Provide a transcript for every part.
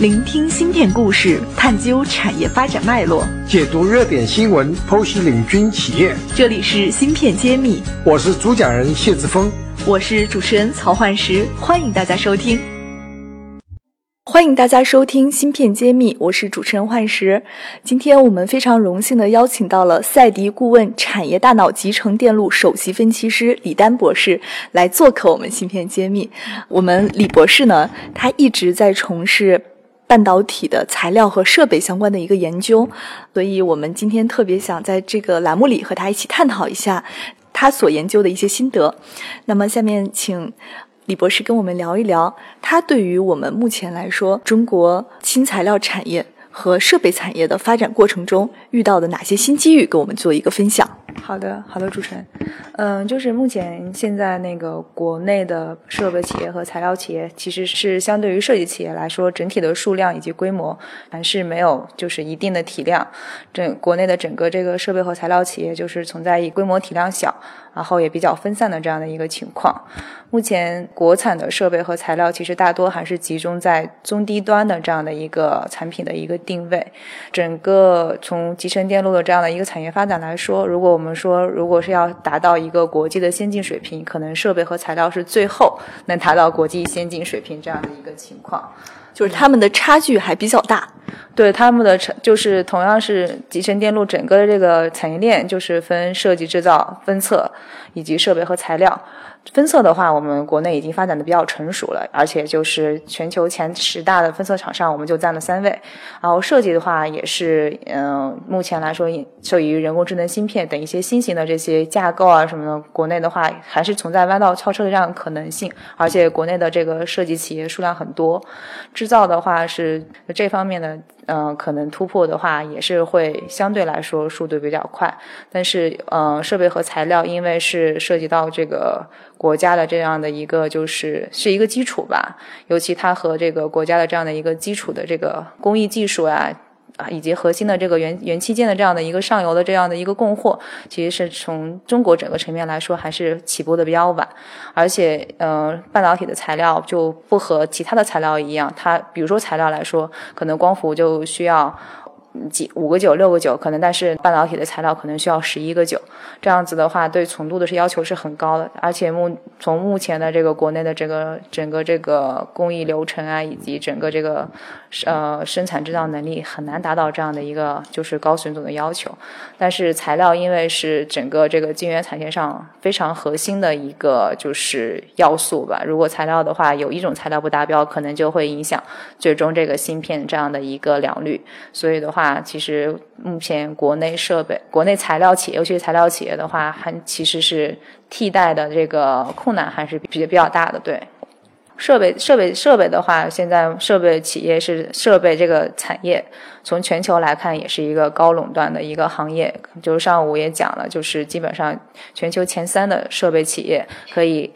聆听芯片故事，探究产业发展脉络，解读热点新闻，剖析领军企业。这里是芯片揭秘，我是主讲人谢志峰，我是主持人曹焕石，欢迎大家收听。欢迎大家收听《芯片揭秘》，我是主持人幻石。今天我们非常荣幸的邀请到了赛迪顾问产业大脑集成电路首席分析师李丹博士来做客我们《芯片揭秘》。我们李博士呢，他一直在从事半导体的材料和设备相关的一个研究，所以我们今天特别想在这个栏目里和他一起探讨一下他所研究的一些心得。那么，下面请。李博士跟我们聊一聊，他对于我们目前来说，中国新材料产业和设备产业的发展过程中遇到的哪些新机遇，跟我们做一个分享。好的，好的，主持人，嗯，就是目前现在那个国内的设备企业和材料企业，其实是相对于设计企业来说，整体的数量以及规模还是没有就是一定的体量。整国内的整个这个设备和材料企业，就是存在以规模体量小。然后也比较分散的这样的一个情况。目前国产的设备和材料其实大多还是集中在中低端的这样的一个产品的一个定位。整个从集成电路的这样的一个产业发展来说，如果我们说如果是要达到一个国际的先进水平，可能设备和材料是最后能达到国际先进水平这样的一个情况。就是他们的差距还比较大，对他们的就是同样是集成电路整个的这个产业链，就是分设计、制造、分测以及设备和材料。分测的话，我们国内已经发展的比较成熟了，而且就是全球前十大的分测厂商，我们就占了三位。然后设计的话，也是嗯，目前来说受益于人工智能芯片等一些新型的这些架构啊什么的，国内的话还是存在弯道超车的这样可能性。而且国内的这个设计企业数量很多，制造的话是这方面的。嗯，可能突破的话也是会相对来说速度比较快，但是嗯，设备和材料因为是涉及到这个国家的这样的一个就是是一个基础吧，尤其它和这个国家的这样的一个基础的这个工艺技术啊。啊，以及核心的这个元元器件的这样的一个上游的这样的一个供货，其实是从中国整个层面来说，还是起步的比较晚。而且，呃，半导体的材料就不和其他的材料一样，它比如说材料来说，可能光伏就需要。几五个九六个九可能，但是半导体的材料可能需要十一个九，这样子的话，对纯度的是要求是很高的。而且目从目前的这个国内的这个整个这个工艺流程啊，以及整个这个呃生产制造能力，很难达到这样的一个就是高水准的要求。但是材料因为是整个这个晶圆产线上非常核心的一个就是要素吧，如果材料的话有一种材料不达标，可能就会影响最终这个芯片这样的一个良率。所以的话。啊，其实目前国内设备、国内材料企业，尤其是材料企业的话，还其实是替代的这个困难还是比较比较大的。对，设备、设备、设备的话，现在设备企业是设备这个产业，从全球来看也是一个高垄断的一个行业。就是上午也讲了，就是基本上全球前三的设备企业可以。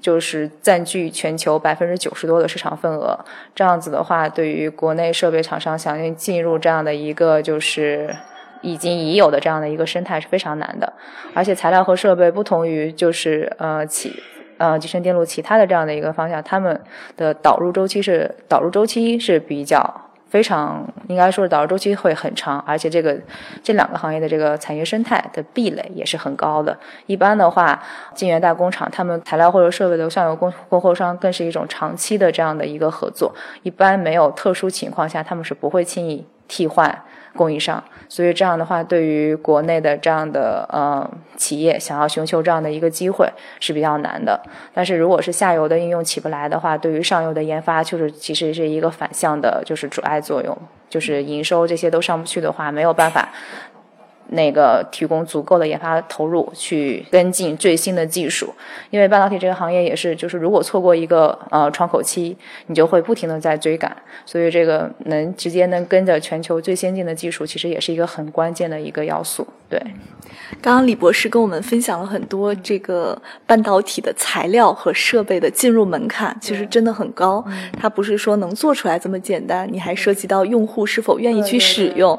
就是占据全球百分之九十多的市场份额，这样子的话，对于国内设备厂商想要进入这样的一个就是已经已有的这样的一个生态是非常难的。而且材料和设备不同于就是呃其呃集成电路其他的这样的一个方向，他们的导入周期是导入周期是比较。非常应该说是导入周期会很长，而且这个这两个行业的这个产业生态的壁垒也是很高的。一般的话，晶圆代工厂他们材料或者设备的上游供供货商更是一种长期的这样的一个合作，一般没有特殊情况下，他们是不会轻易替换。供应商，所以这样的话，对于国内的这样的呃企业，想要寻求这样的一个机会是比较难的。但是如果是下游的应用起不来的话，对于上游的研发，就是其实是一个反向的，就是阻碍作用，就是营收这些都上不去的话，没有办法。那个提供足够的研发投入去跟进最新的技术，因为半导体这个行业也是，就是如果错过一个呃窗口期，你就会不停的在追赶，所以这个能直接能跟着全球最先进的技术，其实也是一个很关键的一个要素。对，刚刚李博士跟我们分享了很多这个半导体的材料和设备的进入门槛，其实真的很高，它不是说能做出来这么简单，你还涉及到用户是否愿意去使用。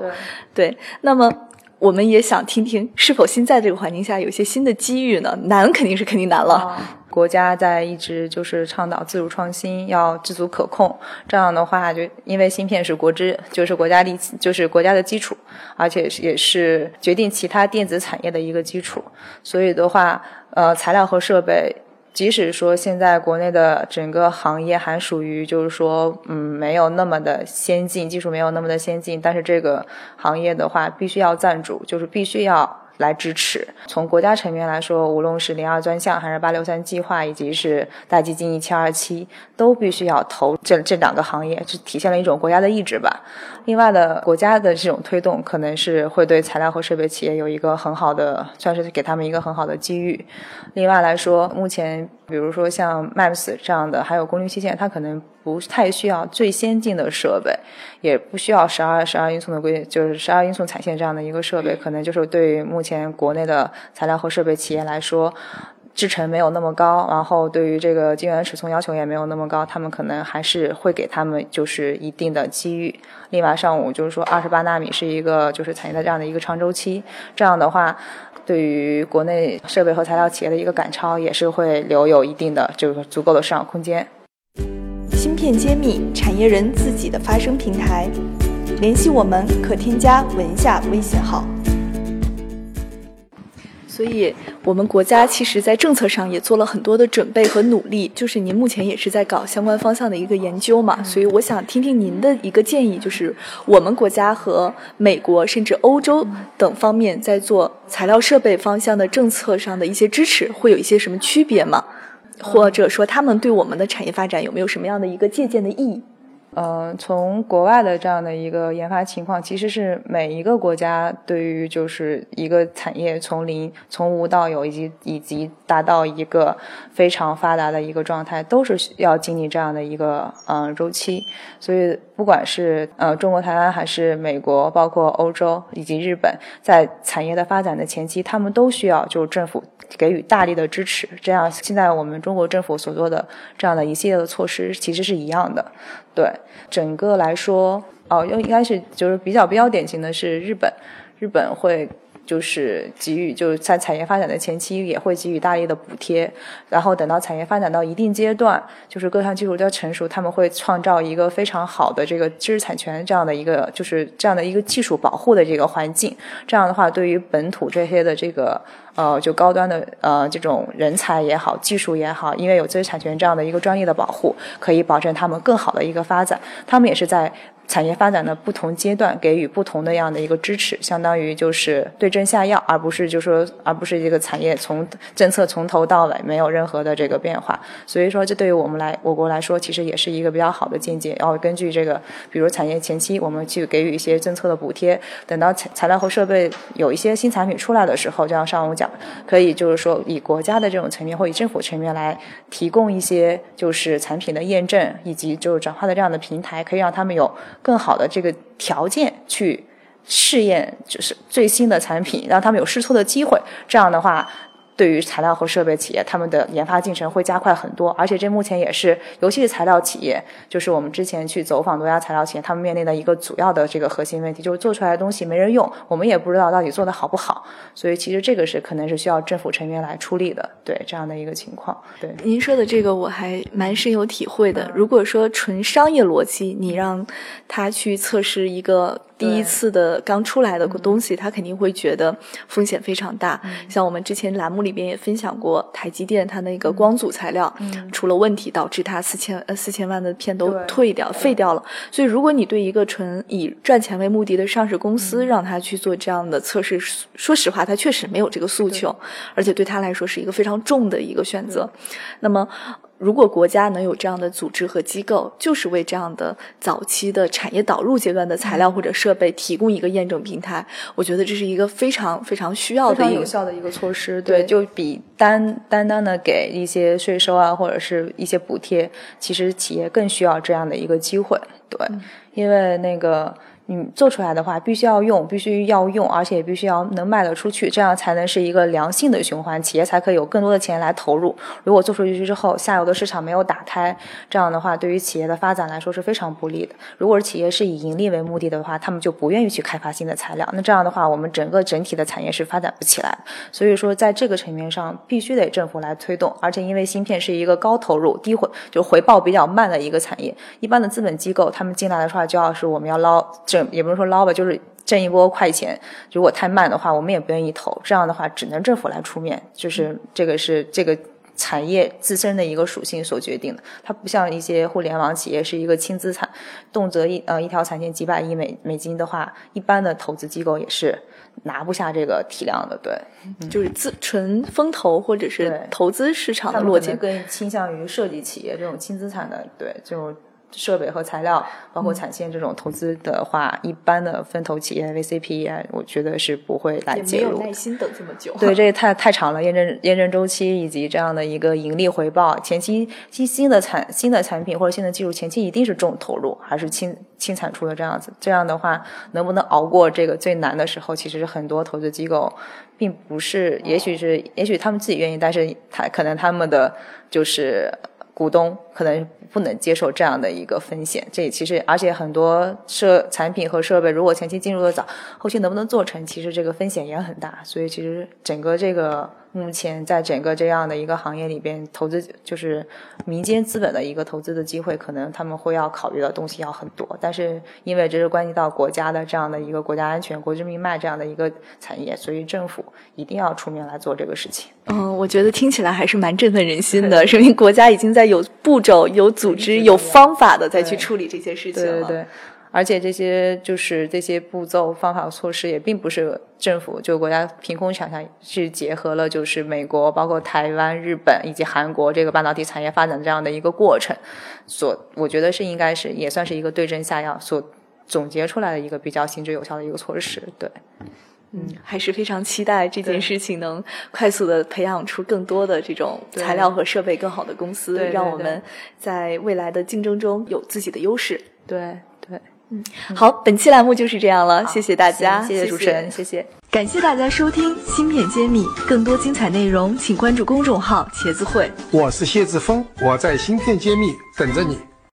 对，那么。我们也想听听，是否新在这个环境下有一些新的机遇呢？难肯定是肯定难了。国家在一直就是倡导自主创新，要自主可控。这样的话，就因为芯片是国之，就是国家力，就是国家的基础，而且也是决定其他电子产业的一个基础。所以的话，呃，材料和设备。即使说现在国内的整个行业还属于就是说，嗯，没有那么的先进，技术没有那么的先进，但是这个行业的话，必须要赞助，就是必须要。来支持。从国家层面来说，无论是零二专项，还是八六三计划，以及是大基金一七二七，都必须要投这这两个行业，是体现了一种国家的意志吧。另外的，国家的这种推动，可能是会对材料和设备企业有一个很好的，算是给他们一个很好的机遇。另外来说，目前比如说像 MAPS 这样的，还有功率器件，它可能。不太需要最先进的设备，也不需要十二十二英寸的规，就是十二英寸彩线这样的一个设备，可能就是对目前国内的材料和设备企业来说，制程没有那么高，然后对于这个晶圆尺寸要求也没有那么高，他们可能还是会给他们就是一定的机遇。另外，上午就是说二十八纳米是一个就是产业的这样的一个长周期，这样的话，对于国内设备和材料企业的一个赶超，也是会留有一定的就是足够的市场空间。芯片揭秘，产业人自己的发声平台。联系我们可添加文下微信号。所以，我们国家其实在政策上也做了很多的准备和努力。就是您目前也是在搞相关方向的一个研究嘛，所以我想听听您的一个建议，就是我们国家和美国甚至欧洲等方面在做材料设备方向的政策上的一些支持，会有一些什么区别吗？或者说，他们对我们的产业发展有没有什么样的一个借鉴的意义？嗯，从国外的这样的一个研发情况，其实是每一个国家对于就是一个产业从零从无到有，以及以及达到一个非常发达的一个状态，都是要经历这样的一个嗯周期。所以，不管是呃中国台湾，还是美国，包括欧洲以及日本，在产业的发展的前期，他们都需要就政府。给予大力的支持，这样现在我们中国政府所做的这样的一系列的措施，其实是一样的。对整个来说，哦，应应该是就是比较比较典型的是日本，日本会。就是给予，就是在产业发展的前期也会给予大力的补贴，然后等到产业发展到一定阶段，就是各项技术都成熟，他们会创造一个非常好的这个知识产权这样的一个，就是这样的一个技术保护的这个环境。这样的话，对于本土这些的这个呃，就高端的呃这种人才也好，技术也好，因为有知识产权这样的一个专业的保护，可以保证他们更好的一个发展。他们也是在。产业发展的不同阶段给予不同的样的一个支持，相当于就是对症下药，而不是就说，而不是这个产业从政策从头到尾没有任何的这个变化。所以说，这对于我们来我国来说，其实也是一个比较好的见解。然后根据这个，比如产业前期我们去给予一些政策的补贴，等到材材料和设备有一些新产品出来的时候，就像上午讲，可以就是说以国家的这种层面或以政府层面来提供一些就是产品的验证以及就是转化的这样的平台，可以让他们有。更好的这个条件去试验，就是最新的产品，让他们有试错的机会。这样的话。对于材料和设备企业，他们的研发进程会加快很多，而且这目前也是，尤其是材料企业，就是我们之前去走访多家材料企业，他们面临的一个主要的这个核心问题，就是做出来的东西没人用，我们也不知道到底做的好不好，所以其实这个是可能是需要政府成员来出力的，对这样的一个情况。对，您说的这个我还蛮深有体会的。如果说纯商业逻辑，你让他去测试一个。第一次的刚出来的东西，他肯定会觉得风险非常大。像我们之前栏目里边也分享过，台积电它那个光阻材料出了问题，导致它四千呃四千万的片都退掉废掉了。所以，如果你对一个纯以赚钱为目的的上市公司，让他去做这样的测试，说实话，他确实没有这个诉求，而且对他来说是一个非常重的一个选择。那么。如果国家能有这样的组织和机构，就是为这样的早期的产业导入阶段的材料或者设备提供一个验证平台，我觉得这是一个非常非常需要的、有效的一个措施。对，就比单单单的给一些税收啊，或者是一些补贴，其实企业更需要这样的一个机会。对，因为那个。你做出来的话，必须要用，必须要用，而且必须要能卖得出去，这样才能是一个良性的循环，企业才可以有更多的钱来投入。如果做出去之后，下游的市场没有打开，这样的话，对于企业的发展来说是非常不利的。如果是企业是以盈利为目的的话，他们就不愿意去开发新的材料，那这样的话，我们整个整体的产业是发展不起来。所以说，在这个层面上，必须得政府来推动，而且因为芯片是一个高投入、低回就回报比较慢的一个产业，一般的资本机构他们进来的话，就要是我们要捞这。也不是说捞吧，就是挣一波快钱。如果太慢的话，我们也不愿意投。这样的话，只能政府来出面。就是这个是这个产业自身的一个属性所决定的。它不像一些互联网企业是一个轻资产，动辄一呃一条产线几百亿美美金的话，一般的投资机构也是拿不下这个体量的。对，就是自纯风投或者是投资市场的逻辑，更倾向于设计企业这种轻资产的。对，就。设备和材料，包括产线这种投资的话，一般的分投企业 VCPE，我觉得是不会来介入。没有耐心等这么久。对，这也太太长了，验证验证周期以及这样的一个盈利回报，前期新新的产新的产品或者新的技术前期一定是重投入，还是轻轻产出的这样子。这样的话，能不能熬过这个最难的时候？其实很多投资机构并不是，也许是也许他们自己愿意，但是他可能他们的就是。股东可能不能接受这样的一个风险，这其实而且很多设产品和设备，如果前期进入的早，后期能不能做成，其实这个风险也很大。所以其实整个这个。目前在整个这样的一个行业里边，投资就是民间资本的一个投资的机会，可能他们会要考虑的东西要很多。但是因为这是关系到国家的这样的一个国家安全、国之命脉这样的一个产业，所以政府一定要出面来做这个事情。嗯，我觉得听起来还是蛮振奋人心的，说明国家已经在有步骤、有组织、有方法的再去处理这些事情了。对对。而且这些就是这些步骤、方法、措施也并不是政府就国家凭空想象，是结合了就是美国、包括台湾、日本以及韩国这个半导体产业发展这样的一个过程，所我觉得是应该是也算是一个对症下药所总结出来的一个比较行之有效的一个措施。对，嗯，还是非常期待这件事情能快速的培养出更多的这种材料和设备更好的公司，让我们在未来的竞争中有自己的优势。对。嗯，好，本期栏目就是这样了，谢谢大家，谢谢主持人，谢谢，感谢大家收听《芯片揭秘》，更多精彩内容请关注公众号“茄子会”。我是谢志峰，我在《芯片揭秘》等着你。